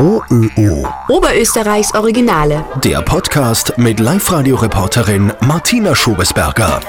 OÖO. Oberösterreichs Originale. Der Podcast mit Live-Radio-Reporterin Martina Schobesberger.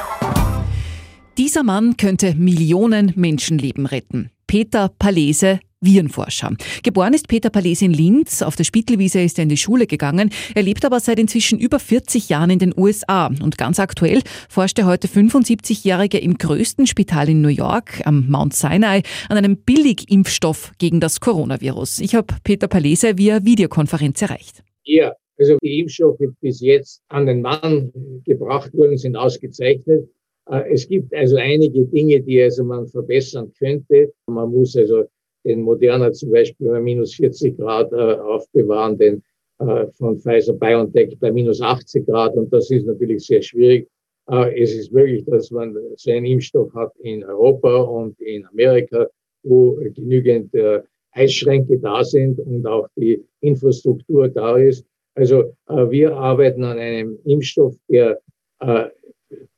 Dieser Mann könnte Millionen Menschenleben retten. Peter Palese, Virenforscher. Geboren ist Peter Palese in Linz. Auf der Spittelwiese ist er in die Schule gegangen. Er lebt aber seit inzwischen über 40 Jahren in den USA. Und ganz aktuell forscht der heute 75-Jährige im größten Spital in New York, am Mount Sinai, an einem Billigimpfstoff gegen das Coronavirus. Ich habe Peter Palese via Videokonferenz erreicht. Ja, also die Impfstoffe, die bis jetzt an den Mann gebracht wurden, sind ausgezeichnet. Äh, es gibt also einige Dinge, die also man verbessern könnte. Man muss also den Moderna zum Beispiel bei minus 40 Grad äh, aufbewahren, den äh, von Pfizer BioNTech bei minus 80 Grad. Und das ist natürlich sehr schwierig. Äh, es ist möglich, dass man so einen Impfstoff hat in Europa und in Amerika, wo genügend äh, Eisschränke da sind und auch die Infrastruktur da ist. Also äh, wir arbeiten an einem Impfstoff, der äh,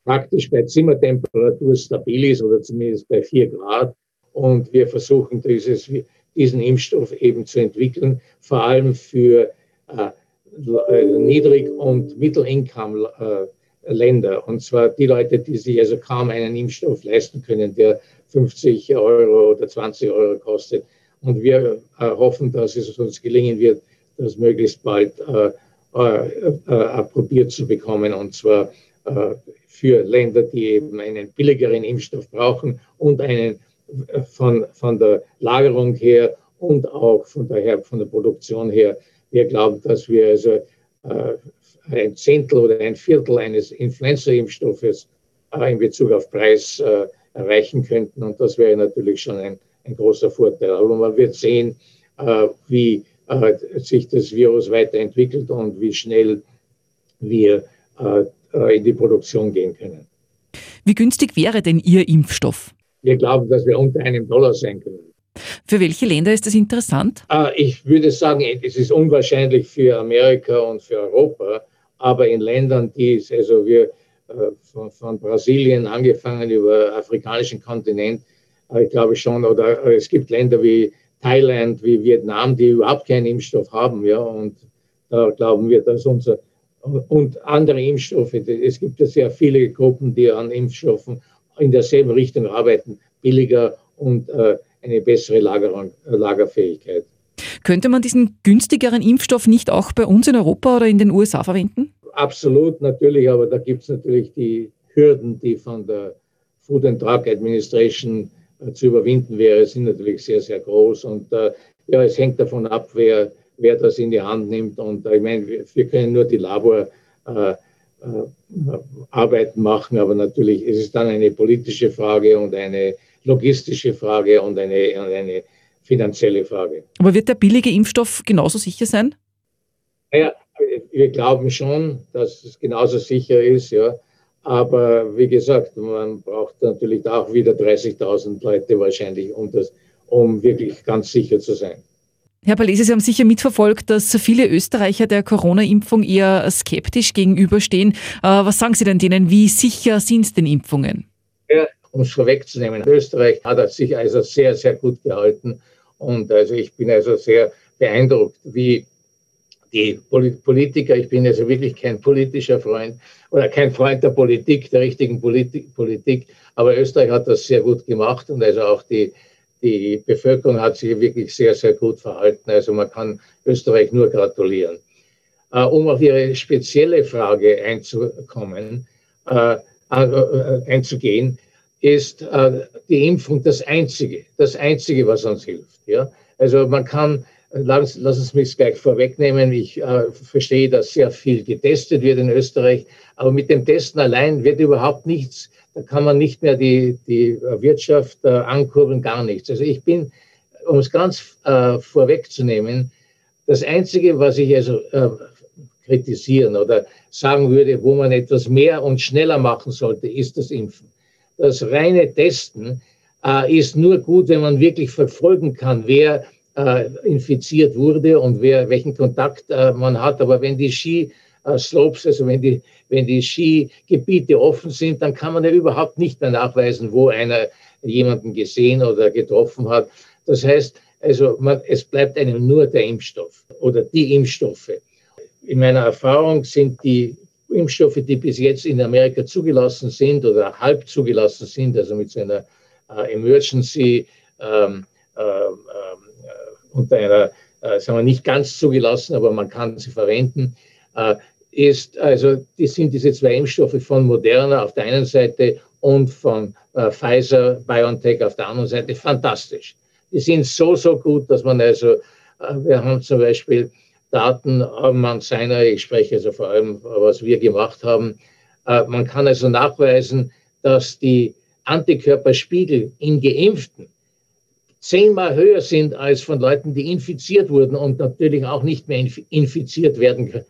praktisch bei Zimmertemperatur stabil ist oder zumindest bei vier Grad und wir versuchen dieses, diesen Impfstoff eben zu entwickeln, vor allem für äh, äh Niedrig- und Mittel-Income-Länder. Äh, und zwar die Leute, die sich also kaum einen Impfstoff leisten können, der 50 Euro oder 20 Euro kostet. Und wir äh, hoffen, dass es uns gelingen wird, das möglichst bald äh, äh, approbiert zu bekommen. Und zwar für Länder, die eben einen billigeren Impfstoff brauchen und einen von, von der Lagerung her und auch von der, von der Produktion her. Wir glauben, dass wir also äh, ein Zehntel oder ein Viertel eines Influenza-Impfstoffes äh, in Bezug auf Preis äh, erreichen könnten. Und das wäre natürlich schon ein, ein großer Vorteil. Aber man wird sehen, äh, wie äh, sich das Virus weiterentwickelt und wie schnell wir äh, in die Produktion gehen können. Wie günstig wäre denn Ihr Impfstoff? Wir glauben, dass wir unter einem Dollar sein können. Für welche Länder ist das interessant? Äh, ich würde sagen, es ist unwahrscheinlich für Amerika und für Europa, aber in Ländern, die also wir äh, von, von Brasilien angefangen über afrikanischen Kontinent, äh, ich glaube schon, oder es gibt Länder wie Thailand, wie Vietnam, die überhaupt keinen Impfstoff haben, ja, und da glauben wir, dass unser und andere Impfstoffe, es gibt ja sehr viele Gruppen, die an Impfstoffen in derselben Richtung arbeiten, billiger und äh, eine bessere Lagerung, äh, Lagerfähigkeit. Könnte man diesen günstigeren Impfstoff nicht auch bei uns in Europa oder in den USA verwenden? Absolut, natürlich, aber da gibt es natürlich die Hürden, die von der Food and Drug Administration äh, zu überwinden wäre, sind natürlich sehr, sehr groß. Und äh, ja, es hängt davon ab, wer, wer das in die Hand nimmt. Und äh, ich meine, wir, wir, können nur die Labor äh, Arbeiten machen, aber natürlich ist es dann eine politische Frage und eine logistische Frage und eine, und eine finanzielle Frage. Aber wird der billige Impfstoff genauso sicher sein? Naja, wir glauben schon, dass es genauso sicher ist, ja. Aber wie gesagt, man braucht natürlich auch wieder 30.000 Leute wahrscheinlich, um, das, um wirklich ganz sicher zu sein. Herr Palese, Sie haben sicher mitverfolgt, dass viele Österreicher der Corona-Impfung eher skeptisch gegenüberstehen. Äh, was sagen Sie denn denen? Wie sicher sind denn Impfungen? Ja, um es vorwegzunehmen, Österreich hat sich also sehr, sehr gut gehalten. Und also ich bin also sehr beeindruckt, wie die Politiker, ich bin also wirklich kein politischer Freund oder kein Freund der Politik, der richtigen Politik, Politik, aber Österreich hat das sehr gut gemacht und also auch die die Bevölkerung hat sich wirklich sehr, sehr gut verhalten. Also man kann Österreich nur gratulieren. Äh, um auf Ihre spezielle Frage einzukommen, äh, äh, einzugehen, ist äh, die Impfung das Einzige, das Einzige, was uns hilft. Ja? Also man kann, lass, lass uns mich gleich vorwegnehmen, ich äh, verstehe, dass sehr viel getestet wird in Österreich, aber mit dem Testen allein wird überhaupt nichts da kann man nicht mehr die, die Wirtschaft äh, ankurbeln, gar nichts. Also ich bin, um es ganz äh, vorwegzunehmen, das Einzige, was ich also äh, kritisieren oder sagen würde, wo man etwas mehr und schneller machen sollte, ist das Impfen. Das reine Testen äh, ist nur gut, wenn man wirklich verfolgen kann, wer äh, infiziert wurde und wer welchen Kontakt äh, man hat. Aber wenn die Ski äh, Slopes, also wenn die, wenn die Skigebiete offen sind, dann kann man ja überhaupt nicht mehr nachweisen, wo einer jemanden gesehen oder getroffen hat. Das heißt, Also man, es bleibt einem nur der Impfstoff oder die Impfstoffe. In meiner Erfahrung sind die Impfstoffe, die bis jetzt in Amerika zugelassen sind oder halb zugelassen sind, also mit so einer äh, Emergency ähm, äh, äh, unter einer, äh, sagen wir nicht ganz zugelassen, aber man kann sie verwenden, äh, ist, also die sind diese zwei Impfstoffe von Moderna auf der einen Seite und von äh, Pfizer, BioNTech auf der anderen Seite fantastisch. Die sind so, so gut, dass man also, wir haben zum Beispiel Daten haben man seiner, ich spreche also vor allem, was wir gemacht haben. Äh, man kann also nachweisen, dass die Antikörperspiegel in Geimpften zehnmal höher sind als von Leuten, die infiziert wurden und natürlich auch nicht mehr infiziert werden können,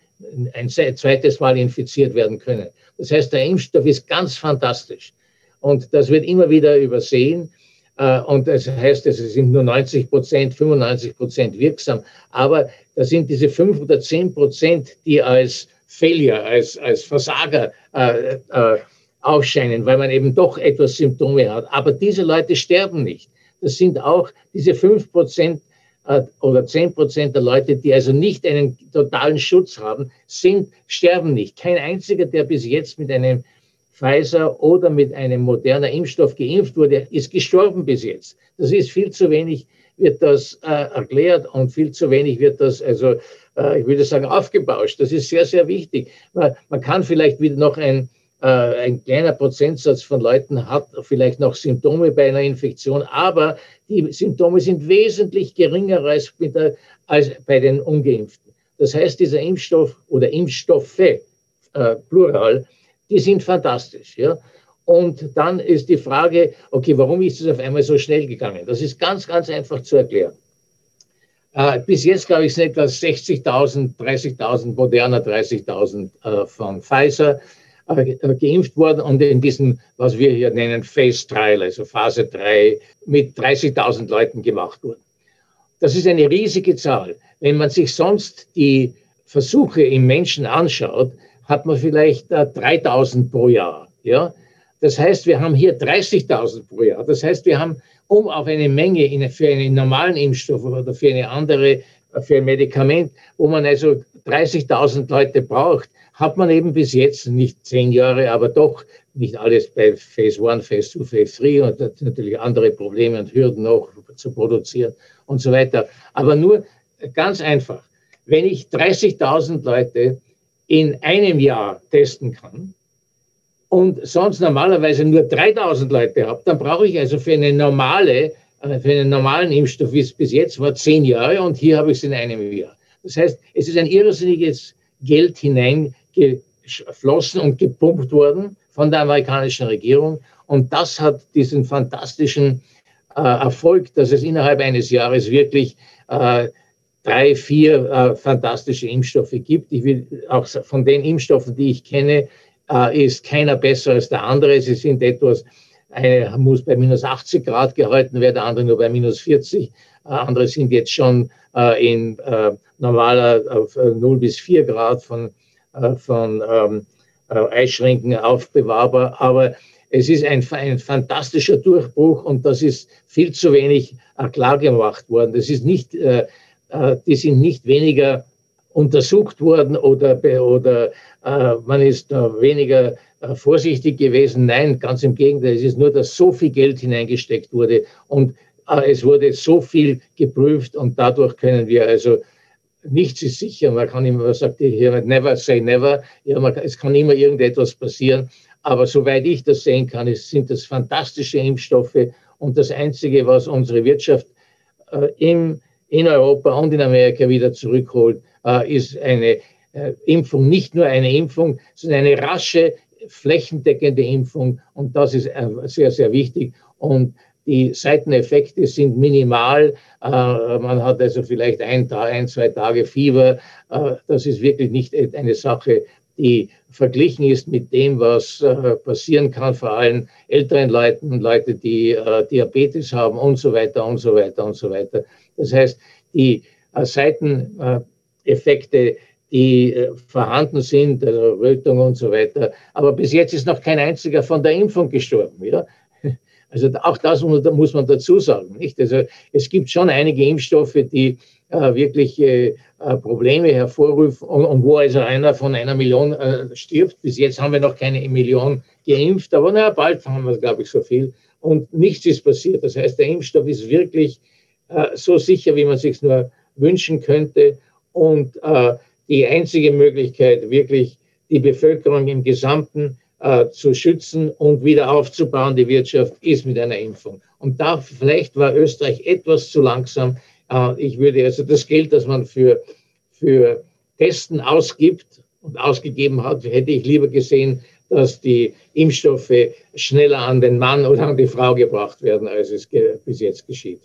ein zweites Mal infiziert werden können. Das heißt, der Impfstoff ist ganz fantastisch. Und das wird immer wieder übersehen. Äh, und das heißt, es sind nur 90 Prozent, 95 Prozent wirksam. Aber da sind diese 5 oder 10 Prozent, die als Failure, als, als Versager äh, äh, aufscheinen, weil man eben doch etwas Symptome hat. Aber diese Leute sterben nicht. Das sind auch diese 5 Prozent oder 10 Prozent der Leute, die also nicht einen totalen Schutz haben, sind, sterben nicht. Kein einziger, der bis jetzt mit einem Pfizer oder mit einem modernen Impfstoff geimpft wurde, ist gestorben bis jetzt. Das ist viel zu wenig, wird das äh, erklärt und viel zu wenig wird das, also äh, ich würde sagen, aufgebauscht. Das ist sehr, sehr wichtig. Man, man kann vielleicht wieder noch ein, ein kleiner Prozentsatz von Leuten hat vielleicht noch Symptome bei einer Infektion, aber die Symptome sind wesentlich geringer als, der, als bei den Ungeimpften. Das heißt, dieser Impfstoff oder Impfstoffe, äh, plural, die sind fantastisch. Ja? Und dann ist die Frage, okay, warum ist es auf einmal so schnell gegangen? Das ist ganz, ganz einfach zu erklären. Äh, bis jetzt, glaube ich, sind etwa 60.000, 30.000 Moderna, 30.000 äh, von Pfizer äh, geimpft worden und in diesem, was wir hier nennen, Phase Trial, also Phase 3, mit 30.000 Leuten gemacht wurden. Das ist eine riesige Zahl. Wenn man sich sonst die Versuche im Menschen anschaut, hat man vielleicht äh, 3000 pro Jahr. Ja? Das heißt, wir haben hier 30.000 pro Jahr. Das heißt, wir haben, um auf eine Menge für einen normalen Impfstoff oder für eine andere, äh, für ein Medikament, wo man also 30.000 Leute braucht, hat man eben bis jetzt nicht zehn Jahre, aber doch nicht alles bei Phase 1, Phase 2, Phase 3 und natürlich andere Probleme und Hürden noch zu produzieren und so weiter. Aber nur ganz einfach, wenn ich 30.000 Leute in einem Jahr testen kann und sonst normalerweise nur 3000 Leute habe, dann brauche ich also für eine normale, äh, für einen normalen Impfstoff, wie es bis jetzt war, zehn Jahre und hier habe ich es in einem Jahr. Das heißt, es ist ein irrsinniges Geld hineingeflossen und gepumpt worden von der amerikanischen Regierung und das hat diesen fantastischen äh, Erfolg, dass es innerhalb eines Jahres wirklich äh, drei, vier äh, fantastische Impfstoffe gibt. Ich will auch von den Impfstoffen, die ich kenne, äh, ist keiner besser als der andere. Sie sind etwas, eine muss bei minus 80 Grad gehalten werden, der andere nur bei minus 40. Äh, andere sind jetzt schon äh, in äh, normaler auf 0 bis 4 Grad von, äh, von ähm, Eisschränken aufbewahrbar. Aber es ist ein, ein fantastischer Durchbruch und das ist viel zu wenig klar gemacht worden. Das ist nicht äh, die sind nicht weniger untersucht worden oder, oder äh, man ist weniger äh, vorsichtig gewesen. Nein, ganz im Gegenteil. Es ist nur, dass so viel Geld hineingesteckt wurde und es wurde so viel geprüft und dadurch können wir also nichts ist sicher. Man kann immer, was sagt hier, never say never. Ja, man, es kann immer irgendetwas passieren. Aber soweit ich das sehen kann, ist, sind das fantastische Impfstoffe und das Einzige, was unsere Wirtschaft äh, im in Europa und in Amerika wieder zurückholt, äh, ist eine äh, Impfung, nicht nur eine Impfung, sondern eine rasche, flächendeckende Impfung. Und das ist äh, sehr, sehr wichtig. Und die Seiteneffekte sind minimal. Äh, man hat also vielleicht ein, ein, zwei Tage Fieber. Äh, das ist wirklich nicht eine Sache, die verglichen ist mit dem, was äh, passieren kann, vor allem älteren Leuten, Leute, die Diabetes haben und so weiter und so weiter und so weiter. Das heißt, die Seiteneffekte, die vorhanden sind, also Rötung und so weiter. Aber bis jetzt ist noch kein einziger von der Impfung gestorben. Ja? Also auch das muss man dazu sagen. Nicht? Also es gibt schon einige Impfstoffe, die äh, wirklich äh, äh, Probleme hervorrufen und, und, wo also einer von einer Million äh, stirbt. Bis jetzt haben wir noch keine Million geimpft, aber naja, bald haben wir, glaube ich, so viel. Und nichts ist passiert. Das heißt, der Impfstoff ist wirklich äh, so sicher, wie man sich nur wünschen könnte. Und äh, die einzige Möglichkeit, wirklich die Bevölkerung im Gesamten äh, zu schützen und wieder aufzubauen, die Wirtschaft, ist mit einer Impfung. Und da vielleicht war Österreich etwas zu langsam. Äh, ich würde also das Geld, das man für, für Testen ausgibt und ausgegeben hat, hätte ich lieber gesehen, dass die Impfstoffe schneller an den Mann oder an die Frau gebracht werden, als es bis jetzt geschieht.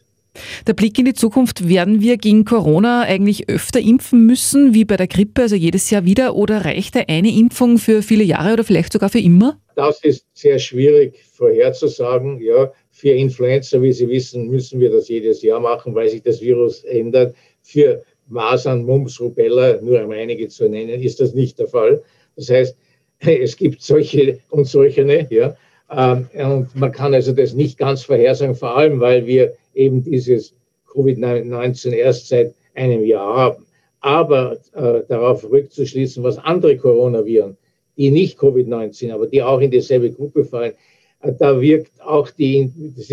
Der Blick in die Zukunft, werden wir gegen Corona eigentlich öfter impfen müssen, wie bei der Grippe, also jedes Jahr wieder, oder reicht eine Impfung für viele Jahre oder vielleicht sogar für immer? Das ist sehr schwierig vorherzusagen. Ja, für Influenza, wie Sie wissen, müssen wir das jedes Jahr machen, weil sich das Virus ändert. Für Masern, Mumps, Rubella, nur um einige zu nennen, ist das nicht der Fall. Das heißt, es gibt solche und solche, ja. Ähm, und man kann also das nicht ganz vorhersagen, vor allem weil wir eben dieses Covid-19 erst seit einem Jahr haben. Aber äh, darauf rückzuschließen, was andere Coronaviren, die nicht Covid-19, aber die auch in dieselbe Gruppe fallen, äh, da wirkt auch die,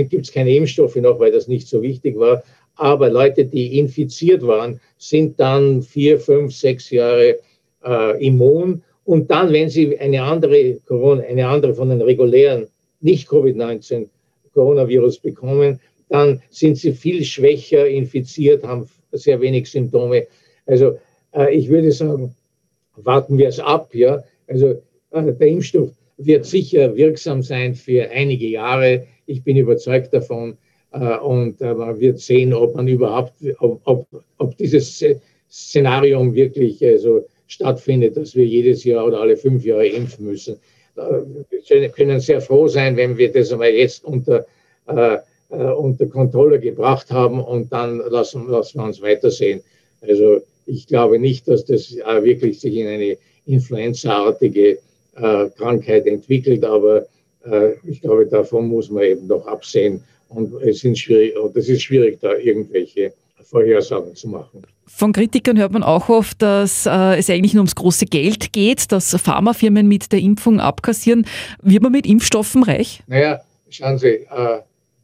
gibt es keine Impfstoffe noch, weil das nicht so wichtig war, aber Leute, die infiziert waren, sind dann vier, fünf, sechs Jahre äh, immun. Und dann, wenn sie eine andere Corona, eine andere von den regulären, nicht Covid-19 Coronavirus bekommen, dann sind sie viel schwächer infiziert, haben sehr wenig Symptome. Also äh, ich würde sagen, warten wir es ab. Ja? Also äh, der Impfstoff wird sicher wirksam sein für einige Jahre. Ich bin überzeugt davon. Äh, und äh, man wird sehen, ob man überhaupt, ob, ob, ob dieses Szenario wirklich also stattfindet, dass wir jedes Jahr oder alle fünf Jahre impfen müssen. Äh, wir können sehr froh sein, wenn wir das einmal jetzt unter unter Kontrolle gebracht haben und dann lassen, lassen wir uns weitersehen. Also ich glaube nicht, dass das äh, wirklich sich in eine influenzaartige äh, Krankheit entwickelt, aber äh, ich glaube, davon muss man eben noch absehen und es sind schwierig, und es ist schwierig, da irgendwelche Vorhersagen zu machen. Von Kritikern hört man auch oft, dass äh, es eigentlich nur ums große Geld geht, dass Pharmafirmen mit der Impfung abkassieren. Wird man mit Impfstoffen reich? Naja, schauen Sie, äh,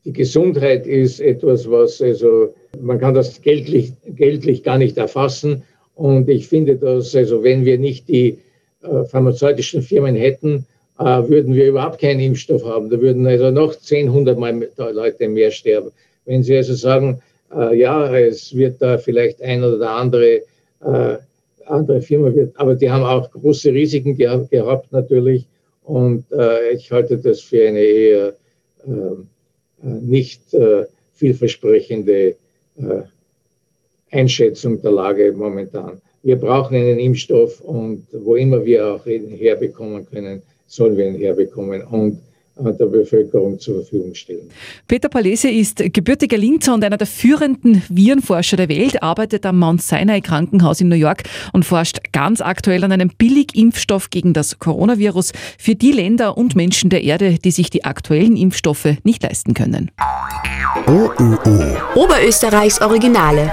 die Gesundheit ist etwas, was also man kann das geldlich, geldlich gar nicht erfassen. Und ich finde, dass also wenn wir nicht die äh, pharmazeutischen Firmen hätten, äh, würden wir überhaupt keinen Impfstoff haben. Da würden also noch 10, 100 Mal Leute mehr sterben. Wenn Sie also sagen, äh, ja, es wird da vielleicht ein oder andere äh, andere Firma wird, aber die haben auch große Risiken ge gehabt natürlich. Und äh, ich halte das für eine eher äh, nicht äh, vielversprechende äh, Einschätzung der Lage momentan. Wir brauchen einen Impfstoff und wo immer wir auch ihn herbekommen können, sollen wir ihn herbekommen und der Bevölkerung zur Verfügung stellen. Peter Palese ist gebürtiger Linzer und einer der führenden Virenforscher der Welt, arbeitet am Mount Sinai Krankenhaus in New York und forscht ganz aktuell an einem Billigimpfstoff gegen das Coronavirus für die Länder und Menschen der Erde, die sich die aktuellen Impfstoffe nicht leisten können. Oh, oh, oh. Oberösterreichs Originale.